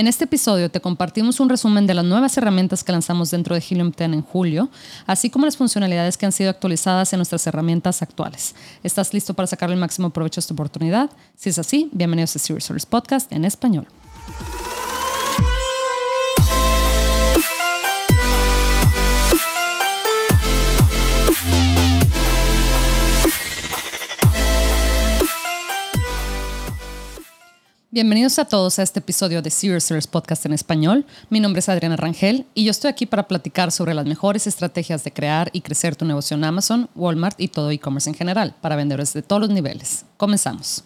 En este episodio te compartimos un resumen de las nuevas herramientas que lanzamos dentro de Helium 10 en julio, así como las funcionalidades que han sido actualizadas en nuestras herramientas actuales. ¿Estás listo para sacar el máximo provecho a esta oportunidad? Si es así, bienvenidos a Serious Podcast en español. Bienvenidos a todos a este episodio de Serious Sellers Podcast en español. Mi nombre es Adriana Rangel y yo estoy aquí para platicar sobre las mejores estrategias de crear y crecer tu negocio en Amazon, Walmart y todo e-commerce en general para vendedores de todos los niveles. Comenzamos.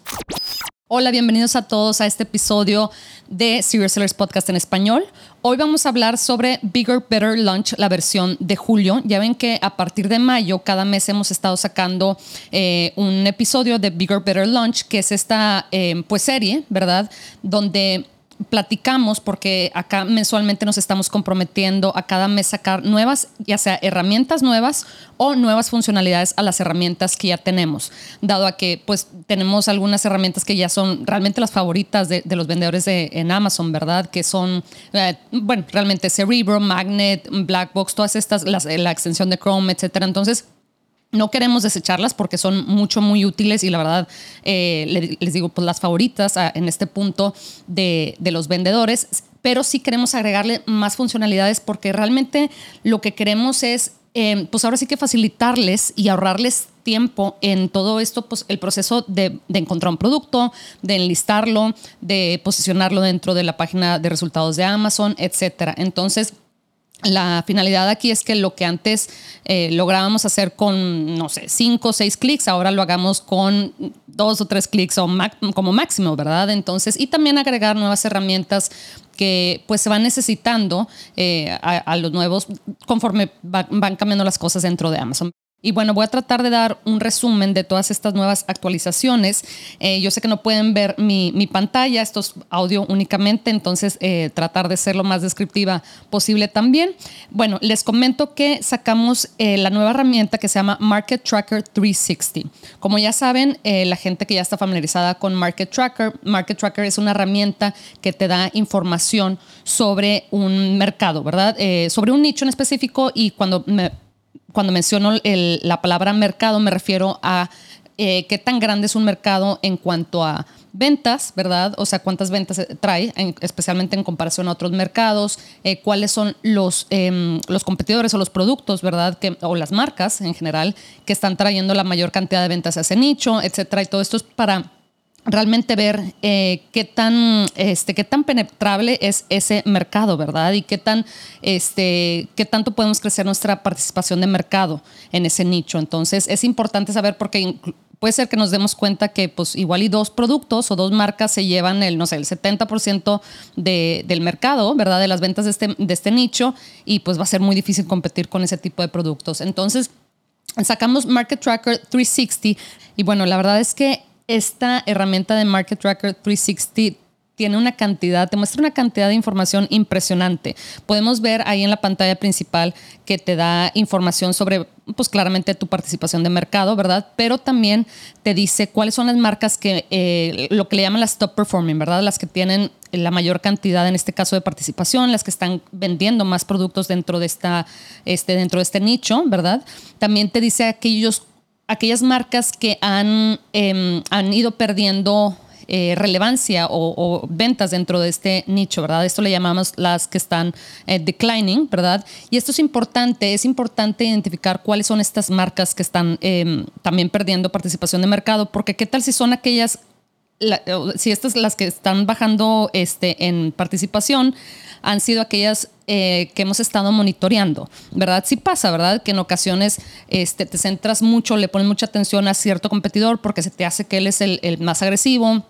Hola, bienvenidos a todos a este episodio de Serious Sellers Podcast en español. Hoy vamos a hablar sobre Bigger Better Lunch, la versión de julio. Ya ven que a partir de mayo, cada mes hemos estado sacando eh, un episodio de Bigger Better Lunch, que es esta eh, pues serie, ¿verdad? Donde platicamos porque acá mensualmente nos estamos comprometiendo a cada mes sacar nuevas, ya sea herramientas nuevas o nuevas funcionalidades a las herramientas que ya tenemos, dado a que pues tenemos algunas herramientas que ya son realmente las favoritas de, los vendedores de, en Amazon, ¿verdad? Que son, eh, bueno, realmente Cerebro, Magnet, Blackbox, todas estas, la extensión de Chrome, etcétera. Entonces, no queremos desecharlas porque son mucho, muy útiles y la verdad, eh, les digo, pues las favoritas ah, en este punto de, los vendedores, pero sí queremos agregarle más funcionalidades porque realmente lo que queremos es, em, pues ahora sí que facilitarles y ahorrarles tiempo en todo esto, pues el proceso de, de, encontrar un producto, de enlistarlo, de posicionarlo dentro de la página de resultados de Amazon, etcétera. Entonces, la finalidad aquí es que lo que antes eh, lográbamos hacer con, no sé, cinco o seis clics, ahora lo hagamos con dos o tres clics o como máximo, ¿verdad? Entonces, y también agregar nuevas herramientas que pues se van necesitando eh, a, los nuevos conforme van cambiando las cosas dentro de Amazon. Y bueno, voy a tratar de dar un resumen de todas estas nuevas actualizaciones. Eh, yo sé que no pueden ver mi, pantalla, esto es audio únicamente, entonces eh, tratar de ser lo más descriptiva posible también. Bueno, les comento que sacamos eh, la nueva herramienta que se llama Market Tracker 360. Como ya saben, la gente que ya está familiarizada con Market Tracker, Market Tracker es una herramienta que te da información sobre un mercado, ¿verdad? sobre un nicho en específico y cuando me cuando menciono la palabra mercado me refiero a eh, qué tan grande es un mercado en cuanto a ventas, ¿verdad? O sea, cuántas ventas trae, especialmente en comparación a otros mercados, eh, cuáles son los, em, los competidores o los productos, ¿verdad? Que, o las marcas en general que están trayendo la mayor cantidad de ventas a ese nicho, etcétera. Y todo esto es para realmente ver eh, qué, tan, este, qué tan penetrable es ese mercado, ¿verdad? Y qué, tan, este, qué tanto podemos crecer nuestra participación de mercado en ese nicho. Entonces, es importante saber porque puede ser que nos demos cuenta que pues igual y dos productos o dos marcas se llevan el, no sé, el 70% de, del mercado, ¿verdad? De las ventas de este, de este nicho y pues va a ser muy difícil competir con ese tipo de productos. Entonces, sacamos Market Tracker 360 y bueno, la verdad es que esta herramienta de Market Tracker 360 tiene una cantidad, te muestra una cantidad de información impresionante. Podemos ver ahí en la pantalla principal que te da información sobre, pues claramente tu participación de mercado, ¿verdad? Pero también te dice cuáles son las marcas que, eh, lo que le llaman las top performing, ¿verdad? Las que tienen la mayor cantidad, en este caso, de participación, las que están vendiendo más productos dentro de, esta, este, dentro de este nicho, ¿verdad? También te dice aquellos aquellas marcas que han, em, han ido perdiendo eh, relevancia o, ventas dentro de este nicho, ¿verdad? Esto le llamamos las que están eh, declining, ¿verdad? Y esto es importante, es importante identificar cuáles son estas marcas que están em, también perdiendo participación de mercado, porque qué tal si son aquellas, si estas las que están bajando este, en participación, han sido aquellas eh, que hemos estado monitoreando, ¿verdad? Sí pasa, ¿verdad? Que en ocasiones este, te centras mucho, le pones mucha atención a cierto competidor porque se te hace que él es el, más agresivo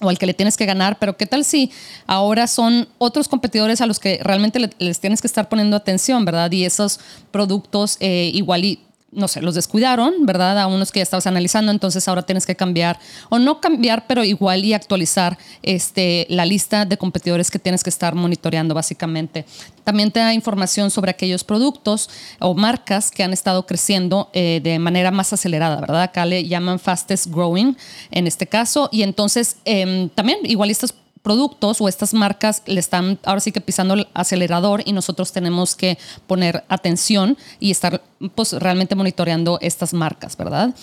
o al que le tienes que ganar, pero ¿qué tal si ahora son otros competidores a los que realmente les tienes que estar poniendo atención, ¿verdad? Y esos productos eh, igual y no sé, los descuidaron, ¿verdad? A unos que ya estabas analizando, entonces ahora tienes que cambiar, o no cambiar, pero igual y actualizar este, la lista de competidores que tienes que estar monitoreando, básicamente. También te da información sobre aquellos productos o marcas que han estado creciendo eh, de manera más acelerada, ¿verdad? Acá le llaman fastest growing en este caso, y entonces em, también igual estas productos o estas marcas le están ahora sí que pisando el acelerador y nosotros tenemos que poner atención y estar pues realmente monitoreando estas marcas, ¿verdad?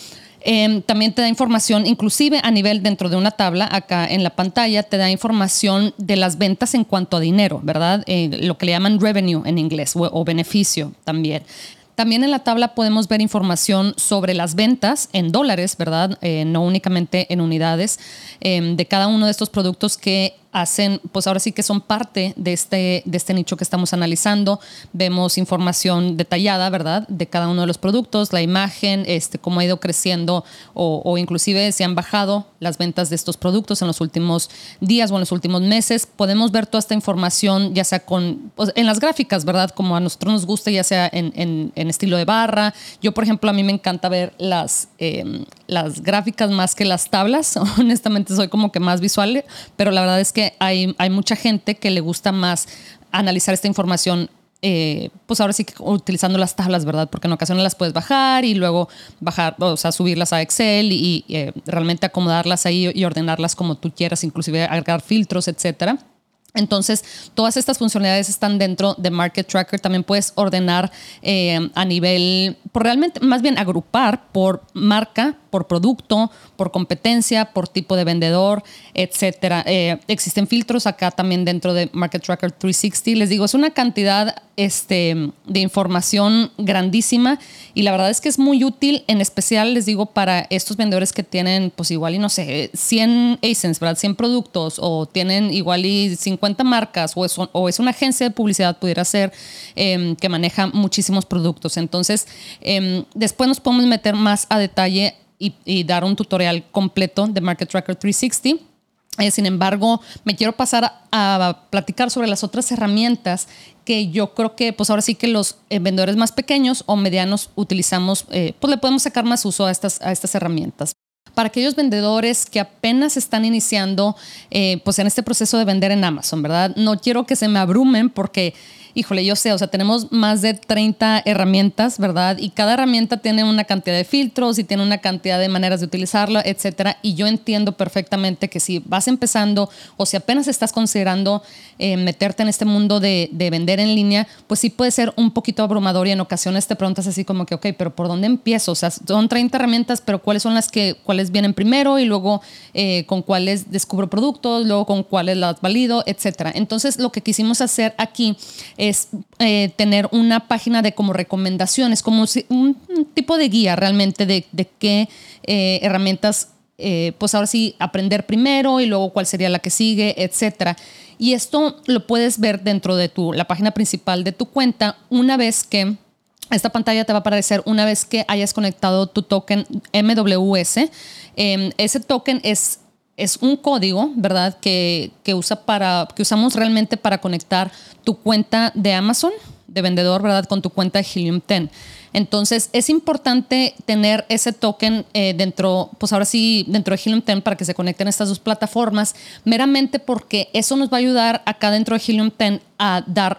Em, también te da información, inclusive a nivel dentro de una tabla, acá en la pantalla, te da información de las ventas en cuanto a dinero, ¿verdad? Eh, lo que le llaman revenue en inglés o beneficio también. También en la tabla podemos ver información sobre las ventas en dólares, ¿verdad? Eh, no únicamente en unidades, em, de cada uno de estos productos que hacen, pues ahora sí que son parte de este, de este nicho que estamos analizando. Vemos información detallada, ¿verdad? De cada uno de los productos, la imagen, este, cómo ha ido creciendo o, o inclusive si han bajado las ventas de estos productos en los últimos días o en los últimos meses. Podemos ver toda esta información, ya sea con, pues, en las gráficas, ¿verdad? Como a nosotros nos gusta, ya sea en, en, en estilo de barra. Yo, por ejemplo, a mí me encanta ver las, eh, las gráficas más que las tablas. Honestamente, soy como que más visual, pero la verdad es que hay, mucha gente que le gusta más analizar esta información eh, pues ahora sí que utilizando las tablas, ¿verdad? Porque en ocasiones las puedes bajar y luego bajar, o sea, subirlas a Excel y, eh, realmente acomodarlas ahí y ordenarlas como tú quieras, inclusive agregar filtros, etcétera. Entonces, todas estas funcionalidades están dentro de Market Tracker. También puedes ordenar eh, a nivel, por realmente, más bien agrupar por marca, por producto, por competencia, por tipo de vendedor, etcétera. Eh, existen filtros acá también dentro de Market Tracker 360. Les digo, es una cantidad este, de información grandísima y la verdad es que es muy útil, en especial les digo para estos vendedores que tienen, pues igual y no sé, 100 ASINs, ¿verdad? 100 productos o tienen igual y 50 marcas o es, o es una agencia de publicidad, pudiera ser, em, que maneja muchísimos productos. Entonces, em, después nos podemos meter más a detalle y, dar un tutorial completo de Market Tracker 360. Eh, sin embargo, me quiero pasar a, platicar sobre las otras herramientas que yo creo que, pues ahora sí que los eh, vendedores más pequeños o medianos utilizamos, eh, pues le podemos sacar más uso a estas, a estas herramientas. Para aquellos vendedores que apenas están iniciando, pues en este proceso de vender en Amazon, ¿verdad? No quiero que se me abrumen porque híjole, yo sé, o sea, tenemos más de 30 herramientas, ¿verdad? Y cada herramienta tiene una cantidad de filtros y tiene una cantidad de maneras de utilizarla, etcétera. Y yo entiendo perfectamente que si vas empezando o si apenas estás considerando eh, meterte en este mundo de, vender en línea, pues sí puede ser un poquito abrumador y en ocasiones te preguntas así como que, ok, pero ¿por dónde empiezo? O sea, son 30 herramientas, pero ¿cuáles son las que, cuáles vienen primero y luego eh, con cuáles descubro productos, luego con cuáles las valido, etcétera? Entonces, lo que quisimos hacer aquí es eh, tener una página de como recomendaciones, como un, tipo de guía realmente de, qué eh, herramientas, eh, pues ahora sí, aprender primero y luego cuál sería la que sigue, etcétera. Y esto lo puedes ver dentro de tu, la página principal de tu cuenta una vez que esta pantalla te va a aparecer una vez que hayas conectado tu token MWS. Em, ese token es es un código, ¿verdad? Que, usa para, que usamos realmente para conectar tu cuenta de Amazon, de vendedor, ¿verdad? Con tu cuenta de Helium 10. Entonces, es importante tener ese token eh, dentro, pues ahora sí, dentro de Helium 10 para que se conecten estas dos plataformas, meramente porque eso nos va a ayudar acá dentro de Helium 10 a dar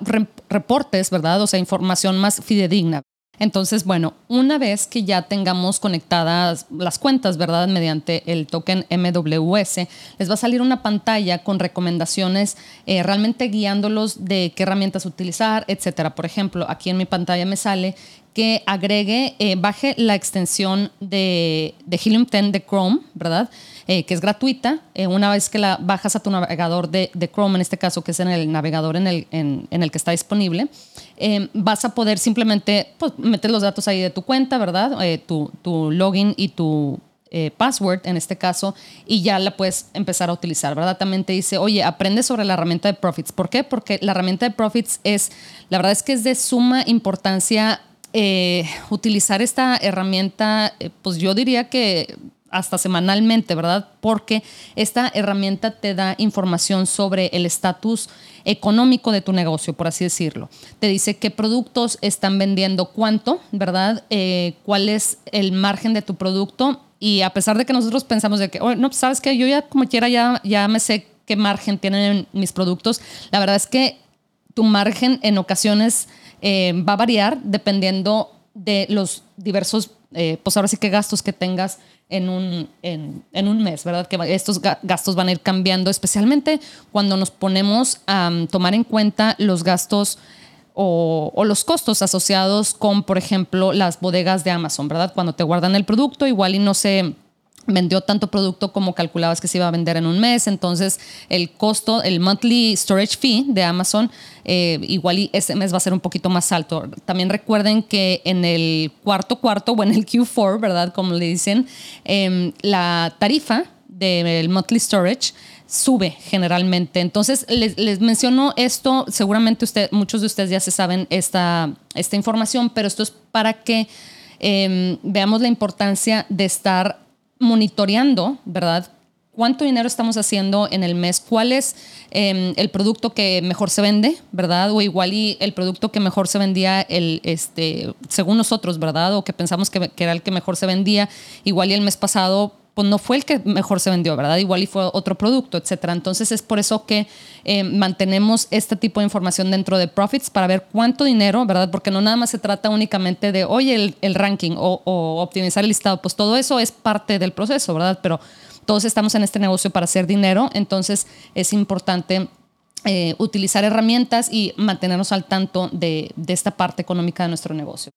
reportes, ¿verdad? O sea, información más fidedigna. Entonces, bueno, una vez que ya tengamos conectadas las cuentas, ¿verdad? Mediante el token MWS, les va a salir una pantalla con recomendaciones eh, realmente guiándolos de qué herramientas utilizar, etcétera. Por ejemplo, aquí en mi pantalla me sale que agregue, eh, baje la extensión de, de Helium 10 de Chrome, ¿verdad? Eh, que es gratuita. Eh, una vez que la bajas a tu navegador de, Chrome, en este caso, que es en el navegador en el, en, el que está disponible, vas a poder simplemente pues, meter los datos ahí de tu cuenta, ¿verdad? Tu, tu, login y tu password en este caso y ya la puedes empezar a utilizar, ¿verdad? También te dice, oye, aprende sobre la herramienta de Profits. ¿Por qué? Porque la herramienta de Profits es, la verdad es que es de suma importancia eh, utilizar esta herramienta, eh, pues yo diría que hasta semanalmente, ¿verdad? Porque esta herramienta te da información sobre el estatus económico de tu negocio, por así decirlo. Te dice qué productos están vendiendo cuánto, ¿verdad? Eh, cuál es el margen de tu producto. Y a pesar de que nosotros pensamos de que, oh, no, pues, sabes que yo ya como quiera ya, ya me sé qué margen tienen mis productos, la verdad es que tu margen en ocasiones eh, va a variar dependiendo de los diversos, eh, pues ahora sí que gastos que tengas en un, en, un mes, ¿verdad? Que estos gastos van a ir cambiando, especialmente cuando nos ponemos a tomar en cuenta los gastos o, o, los costos asociados con, por ejemplo, las bodegas de Amazon, ¿verdad? Cuando te guardan el producto, igual y no se vendió tanto producto como calculabas que se iba a vender en un mes, entonces el costo, el monthly storage fee de Amazon, eh, igual y ese mes va a ser un poquito más alto. También recuerden que en el cuarto cuarto o en el Q4, ¿verdad? Como le dicen, em, la tarifa del monthly storage sube generalmente. Entonces, les, menciono esto, seguramente usted, muchos de ustedes ya se saben esta, esta información, pero esto es para que em, veamos la importancia de estar monitoreando, ¿verdad? ¿Cuánto dinero estamos haciendo en el mes? ¿Cuál es em, el producto que mejor se vende, verdad? O igual y el producto que mejor se vendía, el, este, según nosotros, ¿verdad? O que pensamos que, que era el que mejor se vendía, igual y el mes pasado pues no fue el que mejor se vendió, ¿verdad? Igual y fue otro producto, etcétera. Entonces es por eso que eh, mantenemos este tipo de información dentro de Profits para ver cuánto dinero, ¿verdad? Porque no nada más se trata únicamente de, oye, el, ranking o, optimizar el listado, pues todo eso es parte del proceso, ¿verdad? Pero todos estamos en este negocio para hacer dinero, entonces es importante eh, utilizar herramientas y mantenernos al tanto de esta parte económica de nuestro negocio.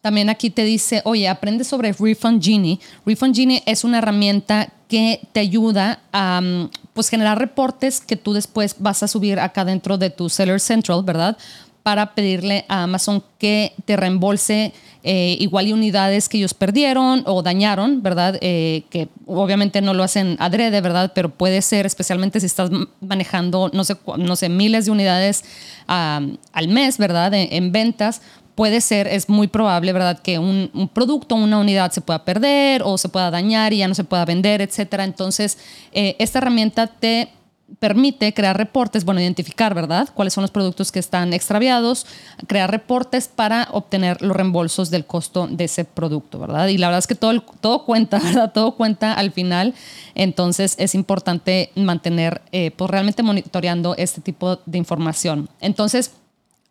También aquí te dice, oye, aprende sobre Refund Genie. Refund Genie es una herramienta que te ayuda a mm, pues, generar reportes que tú después vas a subir acá dentro de tu Seller Central, ¿verdad? Para pedirle a Amazon que te reembolse eh, igual y unidades que ellos perdieron o dañaron, ¿verdad? Eh, que obviamente no lo hacen adrede, ¿verdad? Pero puede ser, especialmente si estás manejando, no sé, no sé miles de unidades al mes, ¿verdad? en ventas, puede ser, es muy probable, ¿verdad?, que un, producto, una unidad se pueda perder o se pueda dañar y ya no se pueda vender, etcétera. Entonces, eh, esta herramienta te permite crear reportes, bueno, identificar, ¿verdad?, cuáles son los productos que están extraviados, crear reportes para obtener los reembolsos del costo de ese producto, ¿verdad? Y la verdad es que todo, todo cuenta, ¿verdad? Todo cuenta al final. Entonces, es importante mantener, eh, pues, realmente monitoreando este tipo de información. Entonces,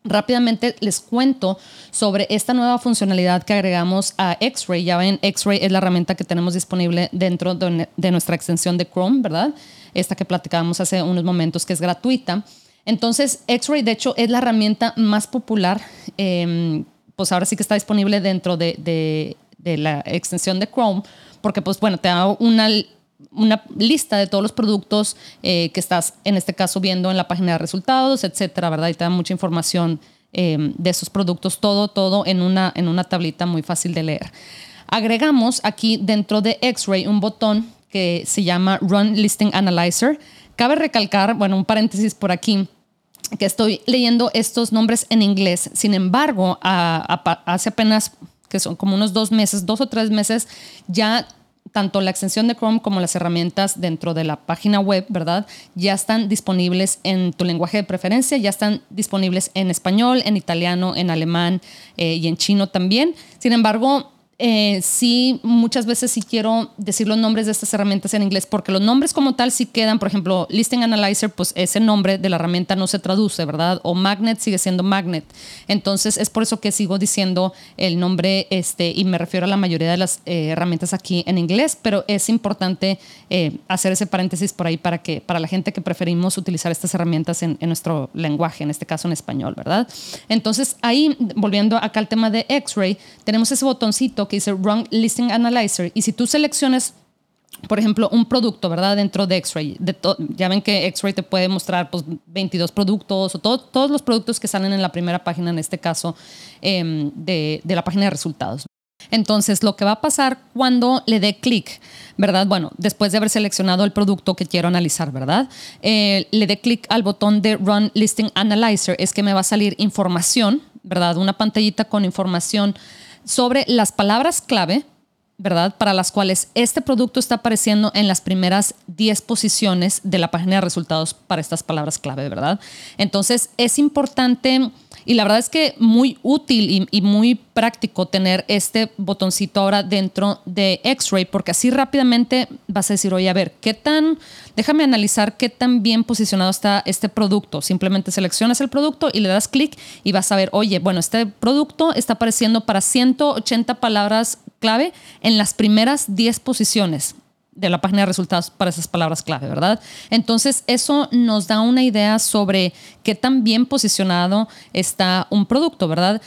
Rápidamente les cuento sobre esta nueva funcionalidad que agregamos a X-Ray. Ya ven, X-Ray es la herramienta que tenemos disponible dentro de, nuestra extensión de Chrome, ¿verdad? Esta que platicábamos hace unos momentos, que es gratuita. Entonces, X-Ray, de hecho, es la herramienta más popular, em, pues ahora sí que está disponible dentro de, la extensión de Chrome, porque, pues bueno, te da una una lista de todos los productos eh, que estás, en este caso, viendo en la página de resultados, etcétera, ¿verdad? Y te da mucha información em, de esos productos, todo, todo en una, en una tablita muy fácil de leer. Agregamos aquí dentro de X-Ray un botón que se llama Run Listing Analyzer. Cabe recalcar, bueno, un paréntesis por aquí, que estoy leyendo estos nombres en inglés. Sin embargo, hace apenas que son como unos dos meses, dos o tres meses, ya tanto la extensión de Chrome como las herramientas dentro de la página web, ¿verdad? Ya están disponibles en tu lenguaje de preferencia, ya están disponibles en español, en italiano, en alemán eh, y en chino también. Sin embargo, eh, sí, muchas veces sí quiero decir los nombres de estas herramientas en inglés, porque los nombres como tal sí quedan, por ejemplo, Listing Analyzer, pues ese nombre de la herramienta no se traduce, ¿verdad? O Magnet sigue siendo Magnet. Entonces es por eso que sigo diciendo el nombre, este, y me refiero a la mayoría de las eh, herramientas aquí en inglés, pero es importante eh, hacer ese paréntesis por ahí para que, para la gente que preferimos utilizar estas herramientas en, en nuestro lenguaje, en este caso en español, ¿verdad? Entonces ahí, volviendo acá al tema de X-Ray, tenemos ese botoncito que dice Wrong Listing Analyzer. Y si tú seleccionas, por ejemplo, un producto, ¿verdad? Dentro de X-Ray, ya ven que X-Ray te puede mostrar pues, 22 productos o todos los productos que salen en la primera página, en este caso, em, de, de la página de resultados. Entonces, lo que va a pasar cuando le dé clic, ¿verdad? Bueno, después de haber seleccionado el producto que quiero analizar, ¿verdad? Eh, le dé clic al botón de Run Listing Analyzer, es que me va a salir información, ¿verdad? Una pantallita con información sobre las palabras clave, ¿verdad? Para las cuales este producto está apareciendo en las primeras 10 posiciones de la página de resultados para estas palabras clave, ¿verdad? Entonces es importante y la verdad es que muy útil y, muy práctico tener este botoncito ahora dentro de X-Ray, porque así rápidamente vas a decir, oye, a ver, ¿qué tan, déjame analizar qué tan bien posicionado está este producto? Simplemente seleccionas el producto y le das clic y vas a ver, oye, bueno, este producto está apareciendo para 180 palabras clave en las primeras 10 posiciones de la página de resultados para esas palabras clave, ¿verdad? Entonces, eso nos da una idea sobre qué tan bien posicionado está un producto, ¿verdad?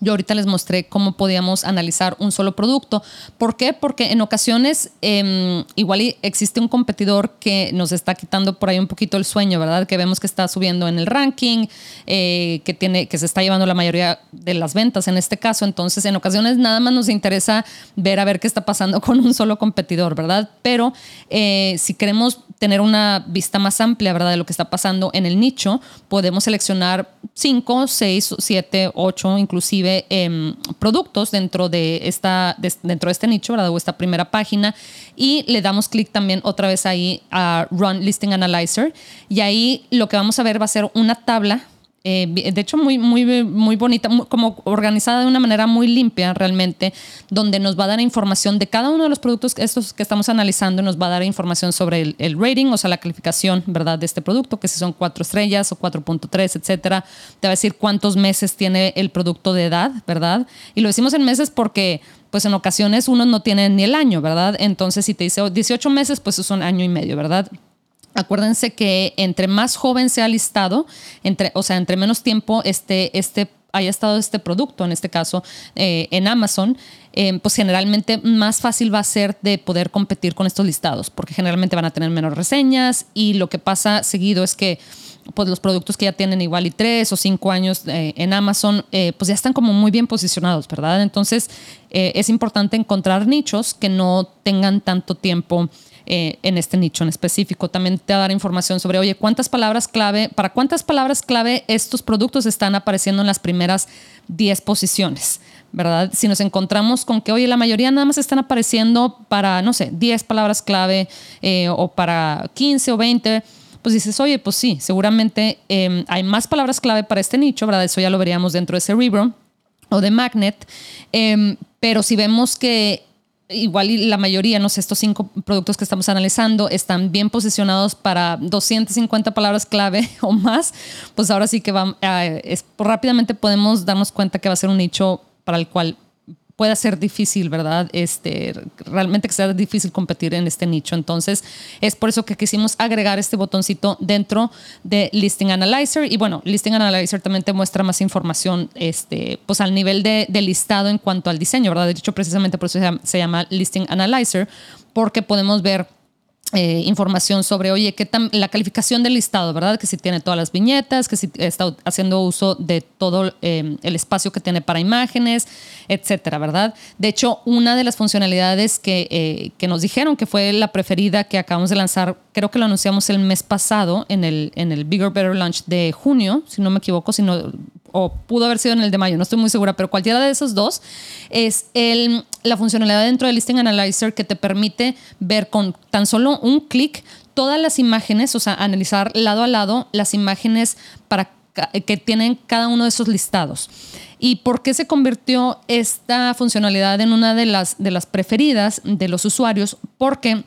Yo ahorita les mostré cómo podíamos analizar un solo producto. ¿Por qué? Porque en ocasiones em, igual existe un competidor que nos está quitando por ahí un poquito el sueño, ¿verdad? Que vemos que está subiendo en el ranking, eh, que, tiene, que se está llevando la mayoría de las ventas en este caso. Entonces, en ocasiones nada más nos interesa ver a ver qué está pasando con un solo competidor, ¿verdad? Pero eh, si queremos tener una vista más amplia, ¿verdad? De lo que está pasando en el nicho, podemos seleccionar 5, 6, 7, 8, inclusive em, productos dentro de, esta, dentro de este nicho, ¿verdad? O esta primera página. Y le damos clic también otra vez ahí a Run Listing Analyzer. Y ahí lo que vamos a ver va a ser una tabla eh, de hecho muy, muy, muy bonita, como organizada de una manera muy limpia realmente, donde nos va a dar información de cada uno de los productos estos que estamos analizando, nos va a dar información sobre el, rating, o sea, la calificación, ¿verdad?, de este producto, que si son cuatro estrellas o 4.3, etcétera. Te va a decir cuántos meses tiene el producto de edad, ¿verdad? Y lo decimos en meses porque pues en ocasiones uno no tiene ni el año, ¿verdad? Entonces, si te dice 18 meses, pues es un año y medio, ¿verdad? Acuérdense que entre más joven sea listado, entre, o sea, entre menos tiempo este, este, haya estado este producto, en este caso eh, en Amazon, eh, pues generalmente más fácil va a ser de poder competir con estos listados, porque generalmente van a tener menos reseñas y lo que pasa seguido es que pues los productos que ya tienen igual y tres o cinco años eh, en Amazon, pues ya están como muy bien posicionados, ¿verdad? Entonces es importante encontrar nichos que no tengan tanto tiempo eh, en este nicho en específico. También te va a dar información sobre, oye, cuántas palabras clave, para cuántas palabras clave estos productos están apareciendo en las primeras 10 posiciones. ¿verdad? Si nos encontramos con que, oye, la mayoría nada más están apareciendo para, no sé, 10 palabras clave eh, o para 15 o 20, pues dices, oye, pues sí, seguramente em, hay más palabras clave para este nicho, ¿verdad? Eso ya lo veríamos dentro de Cerebro o de Magnet. Em, pero si vemos que igual la mayoría, no sé, estos cinco productos que estamos analizando están bien posicionados para 250 palabras clave o más, pues ahora sí que va, eh, rápidamente podemos darnos cuenta que va a ser un nicho para el cual pueda ser difícil, ¿verdad? Este, realmente que sea difícil competir en este nicho. Entonces, es por eso que quisimos agregar este botoncito dentro de Listing Analyzer. Y bueno, Listing Analyzer también te muestra más información, este, pues al nivel de, listado en cuanto al diseño, ¿verdad? De hecho, precisamente por eso se llama Listing Analyzer, porque podemos ver eh, información sobre, oye, qué tan, la calificación del listado, ¿verdad? Que si tiene todas las viñetas, que si está haciendo uso de todo eh, el espacio que tiene para imágenes, etcétera, ¿verdad? De hecho, una de las funcionalidades que, eh, que, nos dijeron que fue la preferida que acabamos de lanzar, creo que lo anunciamos el mes pasado en el, en el Bigger Better Launch de junio, si no me equivoco, si no, o pudo haber sido en el de mayo, no estoy muy segura, pero cualquiera de esos dos es el, la funcionalidad dentro del Listing Analyzer que te permite ver con tan solo un clic todas las imágenes, o sea, analizar lado a lado las imágenes para que tienen cada uno de esos listados. ¿Y por qué se convirtió esta funcionalidad en una de las, de las preferidas de los usuarios? Porque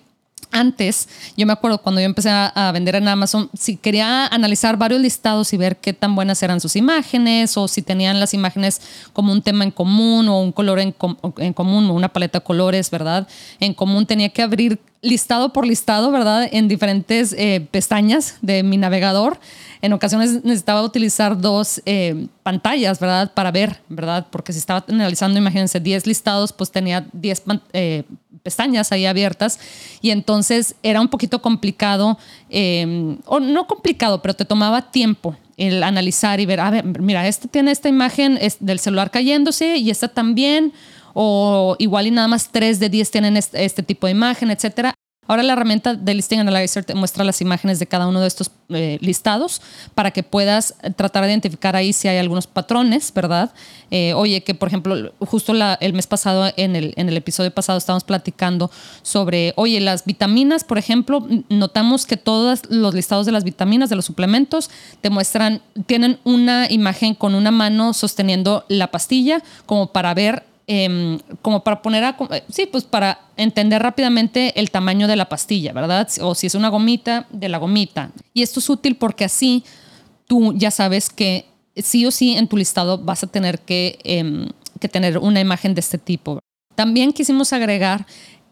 antes, yo me acuerdo cuando yo empecé a, vender en Amazon, si quería analizar varios listados y ver qué tan buenas eran sus imágenes o si tenían las imágenes como un tema en común o un color en, común o una paleta de colores, ¿verdad? En común tenía que abrir listado por listado, ¿verdad? En diferentes eh, pestañas de mi navegador. En ocasiones necesitaba utilizar dos eh, pantallas, ¿verdad? Para ver, ¿verdad? Porque si estaba analizando, imagínense, 10 listados, pues tenía 10 eh, pestañas ahí abiertas y entonces era un poquito complicado, em, o no complicado, pero te tomaba tiempo el analizar y ver, a ver, mira, este tiene esta imagen del celular cayéndose y esta también, o igual y nada más 3 de 10 tienen este, este tipo de imagen, etcétera. Ahora la herramienta de Listing Analyzer te muestra las imágenes de cada uno de estos eh, listados para que puedas tratar de identificar ahí si hay algunos patrones, ¿verdad? Eh, oye, que por ejemplo, justo el mes pasado, en el, en el episodio pasado, estábamos platicando sobre, oye, las vitaminas, por ejemplo, notamos que todos los listados de las vitaminas, de los suplementos, te muestran, tienen una imagen con una mano sosteniendo la pastilla como para ver Em, como para poner a, sí, pues para entender rápidamente el tamaño de la pastilla, ¿verdad? O si es una gomita, de la gomita. Y esto es útil porque así tú ya sabes que sí o sí en tu listado vas a tener que, em, que tener una imagen de este tipo. También quisimos agregar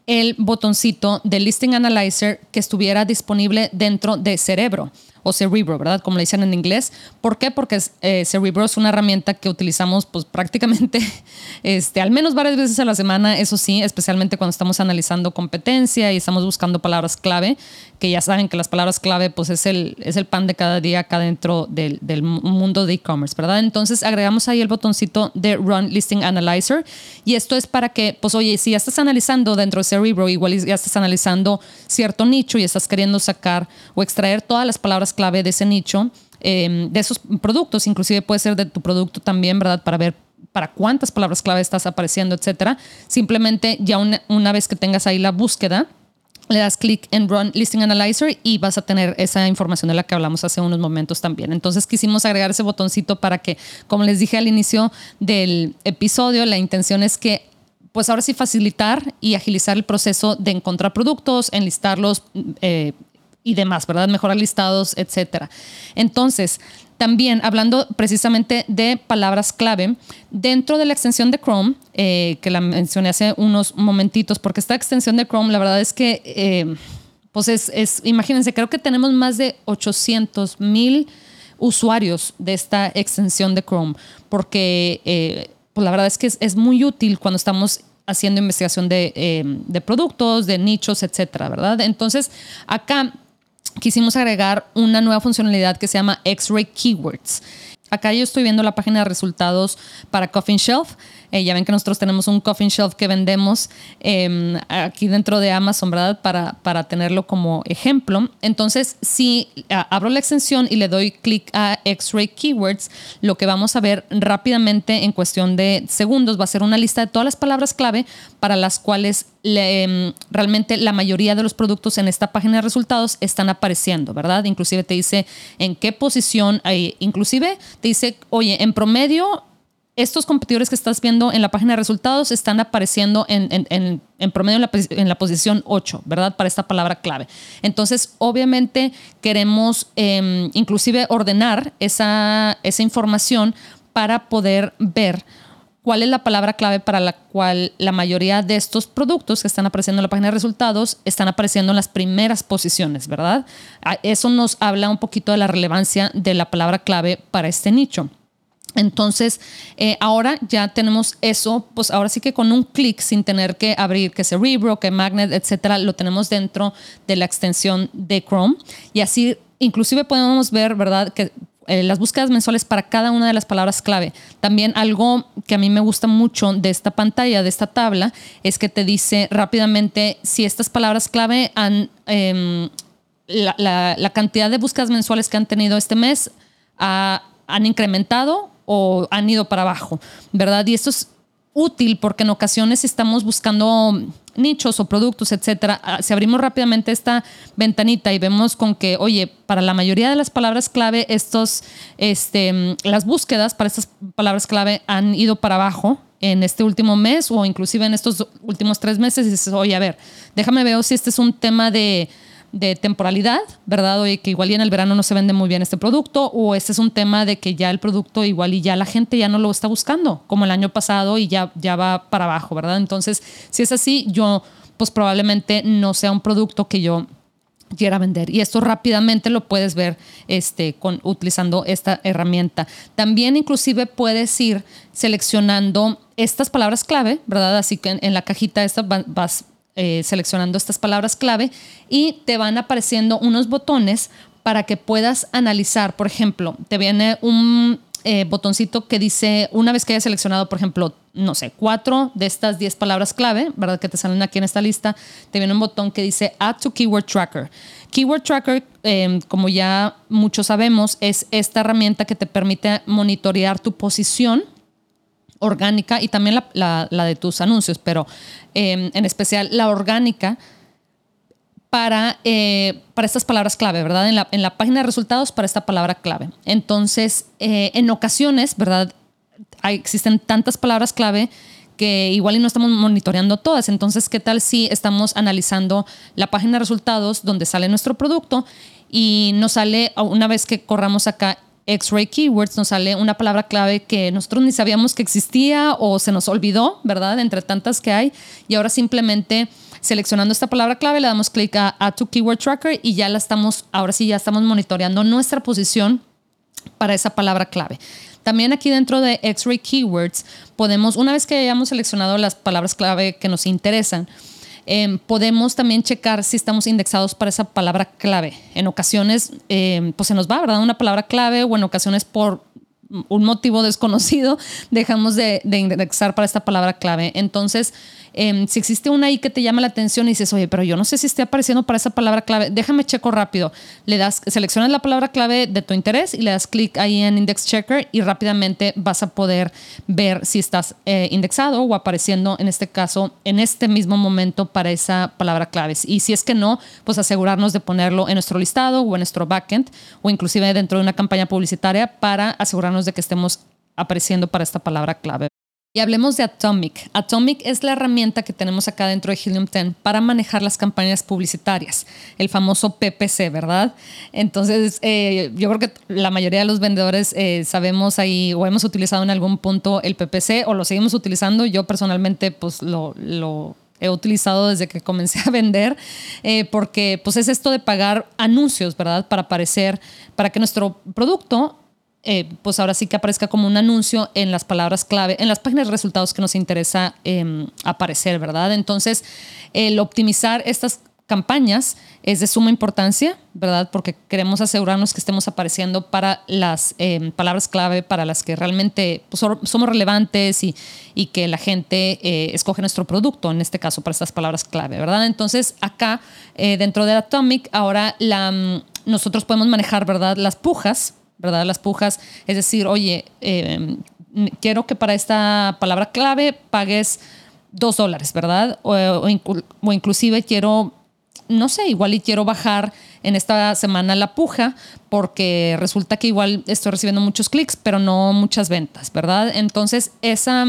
el botoncito de Listing Analyzer que estuviera disponible dentro de Cerebro o Cerebro, ¿verdad? Como le dicen en inglés. ¿Por qué? Porque eh, Cerebro es una herramienta que utilizamos pues prácticamente este, al menos varias veces a la semana, eso sí, especialmente cuando estamos analizando competencia y estamos buscando palabras clave, que ya saben que las palabras clave pues es el, es el pan de cada día acá dentro del, mundo de e-commerce, ¿verdad? Entonces agregamos ahí el botoncito de Run Listing Analyzer y esto es para que, pues oye, si ya estás analizando dentro de Cerebro, igual ya estás analizando cierto nicho y estás queriendo sacar o extraer todas las palabras clave de ese nicho, em, de esos productos, inclusive puede ser de tu producto también, ¿verdad? Para ver para cuántas palabras clave estás apareciendo, etcétera. Simplemente ya una, vez que tengas ahí la búsqueda, le das clic en Run Listing Analyzer y vas a tener esa información de la que hablamos hace unos momentos también. Entonces quisimos agregar ese botoncito para que, como les dije al inicio del episodio, la intención es que pues ahora sí facilitar y agilizar el proceso de encontrar productos, enlistarlos, eh, y demás, ¿verdad? Mejorar listados, etcétera. Entonces, también hablando precisamente de palabras clave, dentro de la extensión de Chrome, eh, que la mencioné hace unos momentitos, porque esta extensión de Chrome, la verdad es que, eh, pues es, imagínense, creo que tenemos más de 800 mil usuarios de esta extensión de Chrome, porque eh, pues la verdad es que es, es, muy útil cuando estamos haciendo investigación de productos, de nichos, etcétera, ¿verdad? Entonces, acá quisimos agregar una nueva funcionalidad que se llama X-Ray Keywords. Acá yo estoy viendo la página de resultados para Coffin Shelf. Eh, ya ven que nosotros tenemos un Coffin Shelf que vendemos em, aquí dentro de Amazon, ¿verdad? Para, para tenerlo como ejemplo. Entonces, si abro la extensión y le doy clic a X-Ray Keywords, lo que vamos a ver rápidamente en cuestión de segundos va a ser una lista de todas las palabras clave para las cuales em, realmente la mayoría de los productos en esta página de resultados están apareciendo, ¿verdad? Inclusive te dice en qué posición, hay, inclusive te dice, oye, en promedio estos competidores que estás viendo en la página de resultados están apareciendo en, promedio en la, posición 8, ¿verdad? Para esta palabra clave. Entonces, obviamente queremos em, inclusive ordenar esa, esa información para poder ver cuál es la palabra clave para la cual la mayoría de estos productos que están apareciendo en la página de resultados están apareciendo en las primeras posiciones, ¿verdad? Eso nos habla un poquito de la relevancia de la palabra clave para este nicho. Entonces, eh, ahora ya tenemos eso, pues ahora sí que con un clic, sin tener que abrir que Cerebro, que Magnet, etcétera, lo tenemos dentro de la extensión de Chrome. Y así, inclusive podemos ver, ¿verdad?, que eh, las búsquedas mensuales para cada una de las palabras clave. También algo que a mí me gusta mucho de esta pantalla, de esta tabla, es que te dice rápidamente si estas palabras clave han, em, la, cantidad de búsquedas mensuales que han tenido este mes han incrementado o han ido para abajo, ¿verdad? Y esto es útil porque en ocasiones estamos buscando nichos o productos, etcétera, ah, si abrimos rápidamente esta ventanita y vemos con que, oye, para la mayoría de las palabras clave, estos, este, las búsquedas para estas palabras clave han ido para abajo en este último mes o inclusive en estos últimos tres meses y dices, oye, a ver, déjame ver si este es un tema de de temporalidad, ¿verdad? Oye, que igual y en el verano no se vende muy bien este producto, o este es un tema de que ya el producto igual y ya la gente ya no lo está buscando, como el año pasado y ya, ya va para abajo, ¿verdad? Entonces, si es así, yo pues probablemente no sea un producto que yo quiera vender. Y esto rápidamente lo puedes ver este, con, utilizando esta herramienta. También inclusive puedes ir seleccionando estas palabras clave, ¿verdad? Así que en, la cajita esta vas eh, seleccionando estas palabras clave y te van apareciendo unos botones para que puedas analizar. Por ejemplo, te viene un eh, botoncito que dice, una vez que hayas seleccionado, por ejemplo, no sé, cuatro de estas diez palabras clave, ¿verdad? Que te salen aquí en esta lista, te viene un botón que dice Add to Keyword Tracker. Keyword Tracker, em, como ya muchos sabemos, es esta herramienta que te permite monitorear tu posición orgánica y también la, de tus anuncios, pero em, en especial la orgánica para, eh, para estas palabras clave, ¿verdad? En la, en la, página de resultados para esta palabra clave. Entonces, eh, en ocasiones, ¿verdad? Existen tantas palabras clave que igual y no estamos monitoreando todas. Entonces, ¿qué tal si estamos analizando la página de resultados donde sale nuestro producto y nos sale una vez que corramos acá X-Ray Keywords nos sale una palabra clave que nosotros ni sabíamos que existía o se nos olvidó, ¿verdad? Entre tantas que hay. Y ahora simplemente seleccionando esta palabra clave le damos clic a Add to Keyword Tracker y ya la estamos, ahora sí ya estamos monitoreando nuestra posición para esa palabra clave. También aquí dentro de X-Ray Keywords podemos, una vez que hayamos seleccionado las palabras clave que nos interesan, em, podemos también checar si estamos indexados para esa palabra clave. En ocasiones, em, pues se nos va, ¿verdad? Una palabra clave o en ocasiones por un motivo desconocido dejamos de, de indexar para esta palabra clave. Entonces, Em, si existe una ahí que te llama la atención y dices, oye, pero yo no sé si esté apareciendo para esa palabra clave, déjame checo rápido. Le das, seleccionas la palabra clave de tu interés y le das clic ahí en Index Checker y rápidamente vas a poder ver si estás eh, indexado o apareciendo, en este caso, en este mismo momento para esa palabra clave. Y si es que no, pues asegurarnos de ponerlo en nuestro listado o en nuestro backend o inclusive dentro de una campaña publicitaria para asegurarnos de que estemos apareciendo para esta palabra clave. Y hablemos de Atomic. Atomic es la herramienta que tenemos acá dentro de Helium 10 para manejar las campañas publicitarias, el famoso PPC, ¿verdad? Entonces, eh, yo creo que la mayoría de los vendedores eh, sabemos ahí o hemos utilizado en algún punto el PPC o lo seguimos utilizando. Yo personalmente, pues lo, he utilizado desde que comencé a vender, eh, porque pues es esto de pagar anuncios, ¿verdad? Para aparecer, para que nuestro producto eh, pues ahora sí que aparezca como un anuncio en las palabras clave, en las páginas de resultados que nos interesa em, aparecer, ¿verdad? Entonces, el optimizar estas campañas es de suma importancia, ¿verdad? Porque queremos asegurarnos que estemos apareciendo para las em, palabras clave, para las que realmente pues, somos relevantes y, y, que la gente eh, escoge nuestro producto, en este caso para estas palabras clave, ¿verdad? Entonces, acá, eh, dentro de Atomic, ahora mm, nosotros podemos manejar, ¿verdad? Las pujas ¿verdad? Las pujas, es decir, oye, em, quiero que para esta palabra clave pagues dos dólares, ¿verdad? O, o, inclusive quiero, no sé, igual y quiero bajar en esta semana la puja porque resulta que igual estoy recibiendo muchos clics, pero no muchas ventas, ¿verdad? Entonces, esa...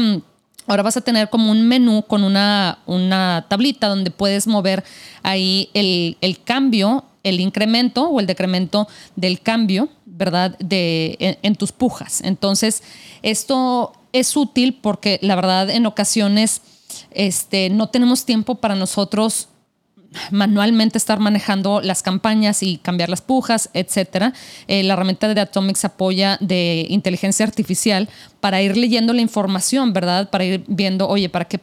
Ahora vas a tener como un menú con una, una tablita donde puedes mover ahí el, el cambio el incremento o el decremento del cambio, ¿verdad? De, en, tus pujas. Entonces, esto es útil porque la verdad en ocasiones este, no tenemos tiempo para nosotros manualmente estar manejando las campañas y cambiar las pujas, etcétera. Eh, la herramienta de Atomics apoya de inteligencia artificial para ir leyendo la información, ¿verdad? Para ir viendo, oye, para qué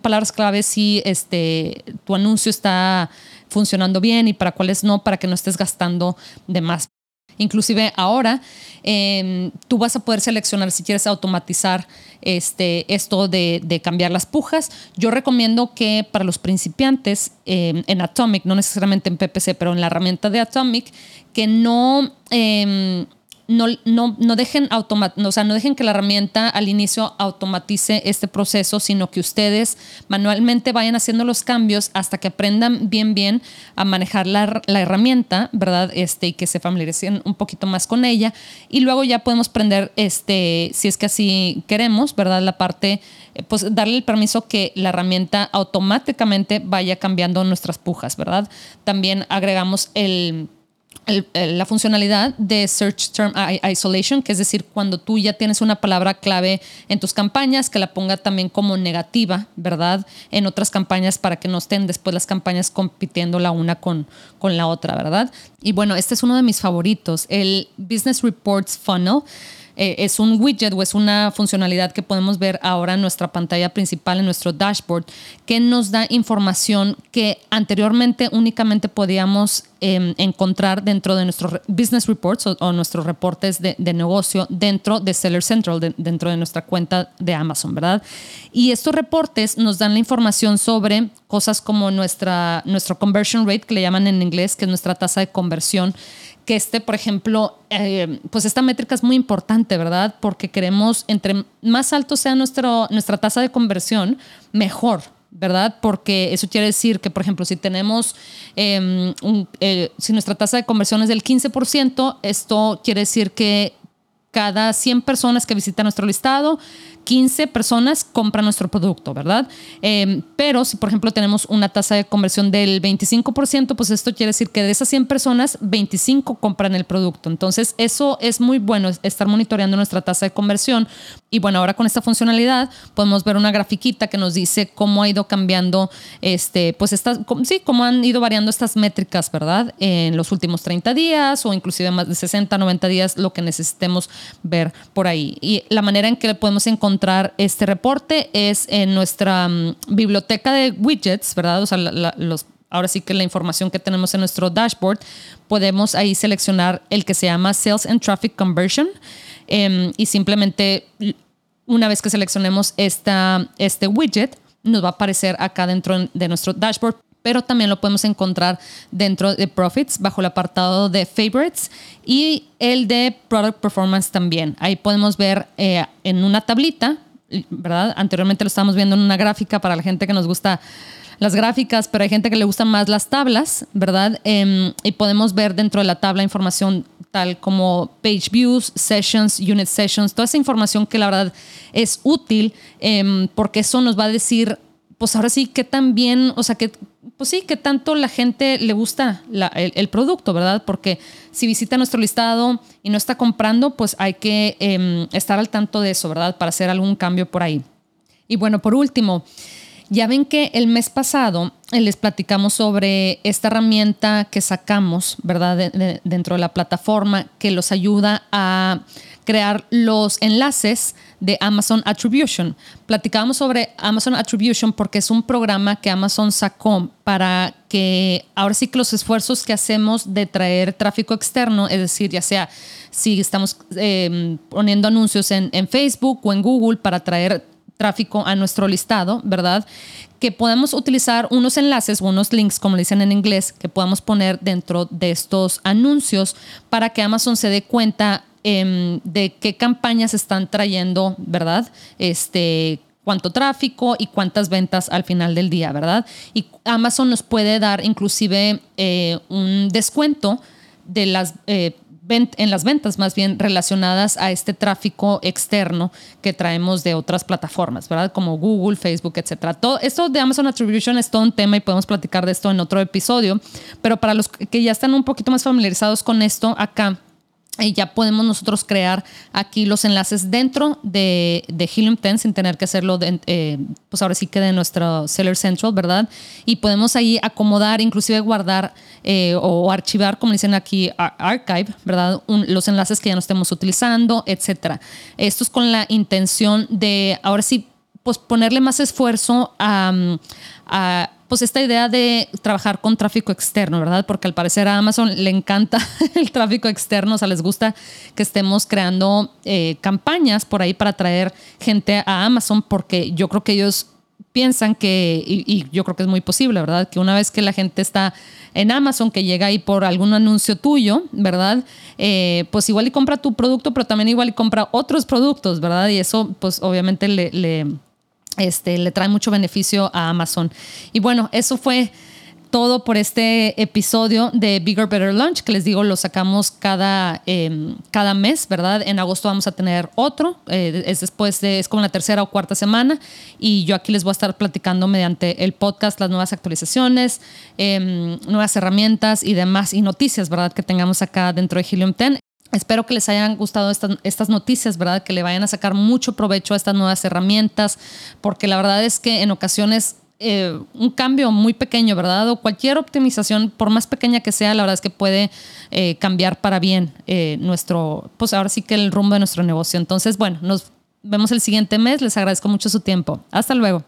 palabras claves si este, tu anuncio está funcionando bien y para cuáles no, para que no estés gastando de más. Inclusive ahora em, tú vas a poder seleccionar si quieres automatizar este, esto de, cambiar las pujas. Yo recomiendo que para los principiantes em, en Atomic, no necesariamente en PPC, pero en la herramienta de Atomic, que no... Em, no, no, no, dejen o sea, no dejen que la herramienta al inicio automatice este proceso, sino que ustedes manualmente vayan haciendo los cambios hasta que aprendan bien, bien a manejar la, la herramienta, ¿verdad? Este, y que se familiaricen un poquito más con ella. Y luego ya podemos prender, este, si es que así queremos, ¿verdad? La parte, eh, pues darle el permiso que la herramienta automáticamente vaya cambiando nuestras pujas, ¿verdad? También agregamos el la funcionalidad de Search Term Isolation, que es decir, cuando tú ya tienes una palabra clave en tus campañas, que la ponga también como negativa, ¿verdad? En otras campañas para que no estén después las campañas compitiendo la una con, con la otra, ¿verdad? Y bueno, este es uno de mis favoritos, el Business Reports Funnel. Eh, es un widget o es una funcionalidad que podemos ver ahora en nuestra pantalla principal, en nuestro dashboard, que nos da información que anteriormente únicamente podíamos em, encontrar dentro de nuestros business reports o, nuestros reportes de, negocio dentro de Seller Central, dentro de nuestra cuenta de Amazon, ¿verdad? Y estos reportes nos dan la información sobre cosas como nuestra, nuestro conversion rate, que le llaman en inglés, que es nuestra tasa de conversión que este, por ejemplo, eh, pues esta métrica es muy importante, ¿verdad? Porque queremos, entre más alto sea nuestro, nuestra tasa de conversión, mejor, ¿verdad? Porque eso quiere decir que, por ejemplo, si tenemos, em, eh, si nuestra tasa de conversión es del 15%, esto quiere decir que cada 100 personas que visitan nuestro listado, 15 personas compran nuestro producto, ¿verdad? Em, pero si, por ejemplo, tenemos una tasa de conversión del 25%, pues esto quiere decir que de esas 100 personas, 25 compran el producto. Entonces, eso es muy bueno, estar monitoreando nuestra tasa de conversión. Y bueno, ahora con esta funcionalidad podemos ver una grafiquita que nos dice cómo ha ido cambiando, este, pues estas, sí, cómo han ido variando estas métricas, ¿verdad? En los últimos 30 días o inclusive más de 60, 90 días, lo que necesitemos ver por ahí. Y la manera en que podemos encontrar encontrar este reporte es en nuestra mm, biblioteca de widgets, ¿verdad? O sea, los, ahora sí que la información que tenemos en nuestro dashboard, podemos ahí seleccionar el que se llama Sales and Traffic Conversion em, y simplemente una vez que seleccionemos esta, este widget, nos va a aparecer acá dentro de nuestro dashboard pero también lo podemos encontrar dentro de Profits bajo el apartado de Favorites y el de Product Performance también. Ahí podemos ver eh, en una tablita, ¿verdad? Anteriormente lo estábamos viendo en una gráfica para la gente que nos gusta las gráficas, pero hay gente que le gustan más las tablas, ¿verdad? Em, y podemos ver dentro de la tabla información tal como page views, sessions, unit sessions, toda esa información que la verdad es útil em, porque eso nos va a decir pues ahora sí, qué tan bien, o sea, que, pues sí, que tanto la gente le gusta el, producto, ¿verdad? Porque si visita nuestro listado y no está comprando, pues hay que em, estar al tanto de eso, ¿verdad? Para hacer algún cambio por ahí. Y bueno, por último, ya ven que el mes pasado eh, les platicamos sobre esta herramienta que sacamos, ¿verdad? dentro de la plataforma que los ayuda a crear los enlaces de Amazon Attribution. Platicábamos sobre Amazon Attribution porque es un programa que Amazon sacó para que ahora sí que los esfuerzos que hacemos de traer tráfico externo, es decir, ya sea si estamos em, poniendo anuncios en, en Facebook o en Google para traer tráfico a nuestro listado, ¿verdad? Que podamos utilizar unos enlaces o unos links, como le dicen en inglés, que podamos poner dentro de estos anuncios para que Amazon se dé cuenta Em, de qué campañas están trayendo, ¿verdad? Este, cuánto tráfico y cuántas ventas al final del día, ¿verdad? Y Amazon nos puede dar inclusive eh, un descuento de las... Eh, en las ventas más bien relacionadas a este tráfico externo que traemos de otras plataformas, ¿verdad? Como Google, Facebook, etcétera. Todo esto de Amazon Attribution es todo un tema y podemos platicar de esto en otro episodio, pero para los que ya están un poquito más familiarizados con esto, acá y ya podemos nosotros crear aquí los enlaces dentro de, de Helium 10 sin tener que hacerlo, eh, pues ahora sí que de nuestro Seller Central, ¿verdad? Y podemos ahí acomodar, inclusive guardar eh, o archivar, como dicen aquí, archive, ¿verdad? los enlaces que ya no estemos utilizando, etcétera. Esto es con la intención de, ahora sí, pues ponerle más esfuerzo a pues esta idea de trabajar con tráfico externo, ¿verdad? Porque al parecer a Amazon le encanta el tráfico externo, o sea, les gusta que estemos creando eh, campañas por ahí para atraer gente a Amazon, porque yo creo que ellos piensan que, y, yo creo que es muy posible, ¿verdad? Que una vez que la gente está en Amazon, que llega ahí por algún anuncio tuyo, ¿verdad? Eh, pues igual y compra tu producto, pero también igual y compra otros productos, ¿verdad? Y eso, pues obviamente le este, le trae mucho beneficio a Amazon. Y bueno, eso fue todo por este episodio de Bigger Better Lunch, que les digo, lo sacamos cada, em, cada mes, ¿verdad? En agosto vamos a tener otro, eh, es después de, es como la tercera o cuarta semana, y yo aquí les voy a estar platicando mediante el podcast las nuevas actualizaciones, em, nuevas herramientas y demás, y noticias, ¿verdad? Que tengamos acá dentro de Helium 10. Espero que les hayan gustado estas, noticias, ¿verdad? Que le vayan a sacar mucho provecho a estas nuevas herramientas, porque la verdad es que en ocasiones eh, un cambio muy pequeño, ¿verdad? O cualquier optimización, por más pequeña que sea, la verdad es que puede eh, cambiar para bien eh, nuestro, pues ahora sí que el rumbo de nuestro negocio. Entonces, bueno, nos vemos el siguiente mes. Les agradezco mucho su tiempo. Hasta luego.